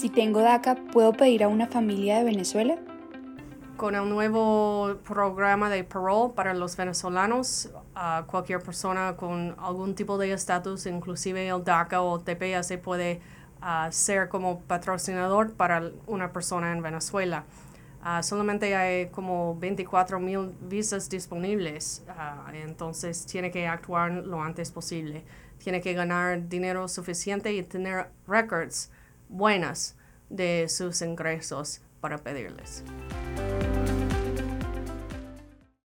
Si tengo DACA, ¿puedo pedir a una familia de Venezuela? Con el nuevo programa de parole para los venezolanos, a cualquier persona con algún tipo de estatus, inclusive el DACA o TPS, puede uh, ser como patrocinador para una persona en Venezuela. Uh, solamente hay como 24 mil visas disponibles, uh, entonces tiene que actuar lo antes posible. Tiene que ganar dinero suficiente y tener records buenas de sus ingresos para pedirles.